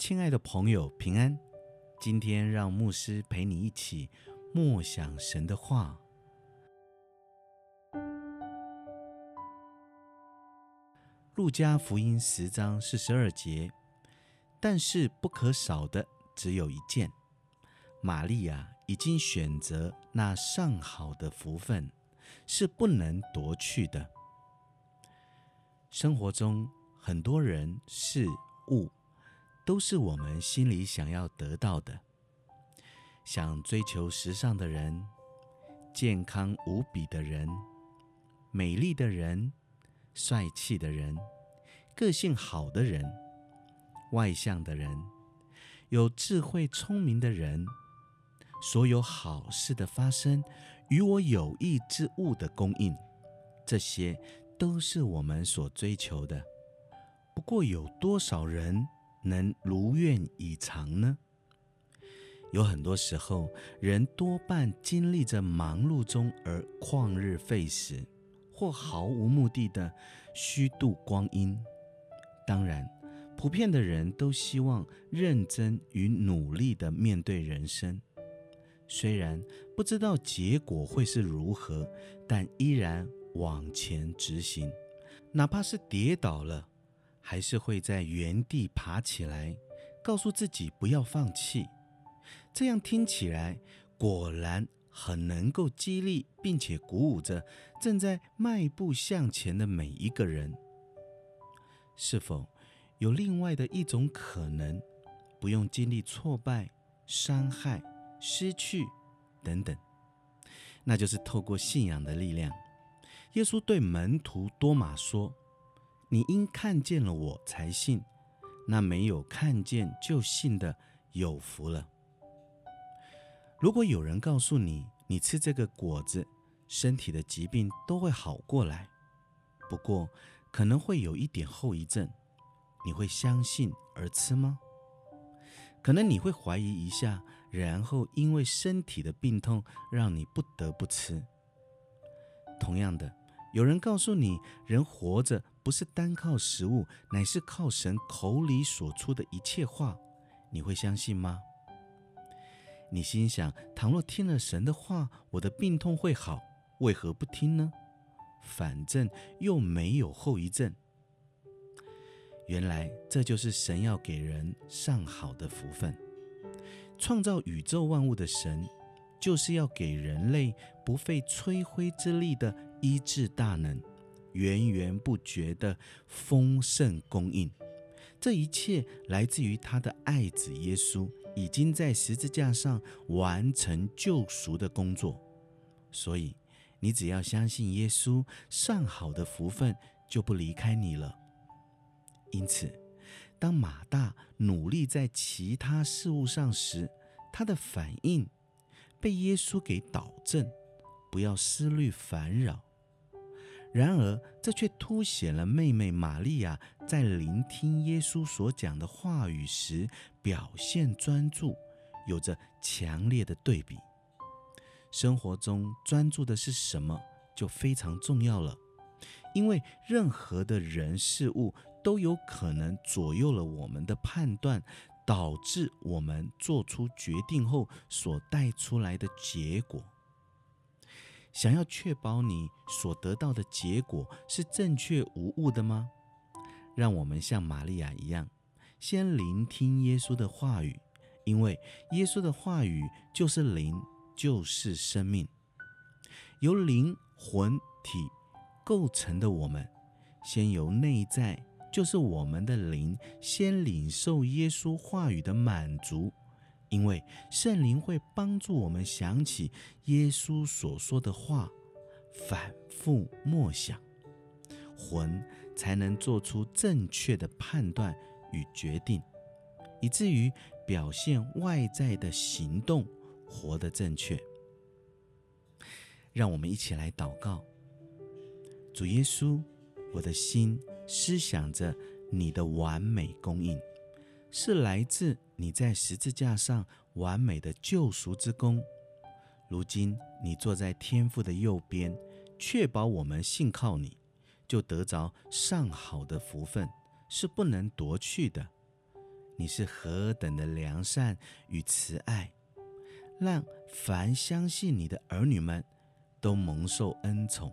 亲爱的朋友，平安。今天让牧师陪你一起默想神的话。路加福音十章四十二节，但是不可少的只有一件。玛利亚已经选择那上好的福分，是不能夺去的。生活中很多人事物。都是我们心里想要得到的。想追求时尚的人，健康无比的人，美丽的人，帅气的人，个性好的人，外向的人，有智慧聪明的人，所有好事的发生，与我有益之物的供应，这些都是我们所追求的。不过，有多少人？能如愿以偿呢？有很多时候，人多半经历着忙碌中而旷日费时，或毫无目的的虚度光阴。当然，普遍的人都希望认真与努力的面对人生，虽然不知道结果会是如何，但依然往前执行，哪怕是跌倒了。还是会在原地爬起来，告诉自己不要放弃。这样听起来果然很能够激励，并且鼓舞着正在迈步向前的每一个人。是否有另外的一种可能，不用经历挫败、伤害、失去等等？那就是透过信仰的力量。耶稣对门徒多马说。你因看见了我才信，那没有看见就信的有福了。如果有人告诉你，你吃这个果子，身体的疾病都会好过来，不过可能会有一点后遗症，你会相信而吃吗？可能你会怀疑一下，然后因为身体的病痛让你不得不吃。同样的。有人告诉你，人活着不是单靠食物，乃是靠神口里所出的一切话，你会相信吗？你心想：倘若听了神的话，我的病痛会好，为何不听呢？反正又没有后遗症。原来这就是神要给人上好的福分。创造宇宙万物的神，就是要给人类不费吹灰之力的。医治大能，源源不绝的丰盛供应，这一切来自于他的爱子耶稣，已经在十字架上完成救赎的工作。所以，你只要相信耶稣，上好的福分就不离开你了。因此，当马大努力在其他事物上时，他的反应被耶稣给导正，不要思虑烦扰。然而，这却凸显了妹妹玛利亚在聆听耶稣所讲的话语时表现专注，有着强烈的对比。生活中专注的是什么，就非常重要了，因为任何的人事物都有可能左右了我们的判断，导致我们做出决定后所带出来的结果。想要确保你所得到的结果是正确无误的吗？让我们像玛利亚一样，先聆听耶稣的话语，因为耶稣的话语就是灵，就是生命。由灵魂体构成的我们，先由内在，就是我们的灵，先领受耶稣话语的满足。因为圣灵会帮助我们想起耶稣所说的话，反复默想，魂才能做出正确的判断与决定，以至于表现外在的行动活得正确。让我们一起来祷告：主耶稣，我的心思想着你的完美供应。是来自你在十字架上完美的救赎之功。如今你坐在天父的右边，确保我们信靠你，就得着上好的福分，是不能夺去的。你是何等的良善与慈爱，让凡相信你的儿女们都蒙受恩宠，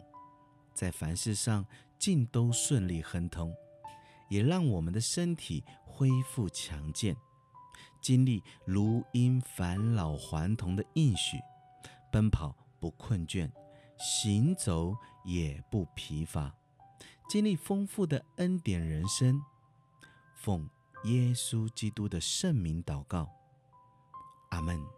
在凡事上尽都顺利亨通，也让我们的身体恢复强健，经历如因返老还童的应许，奔跑不困倦，行走也不疲乏。经历丰富的恩典人生，奉耶稣基督的圣名祷告，阿门。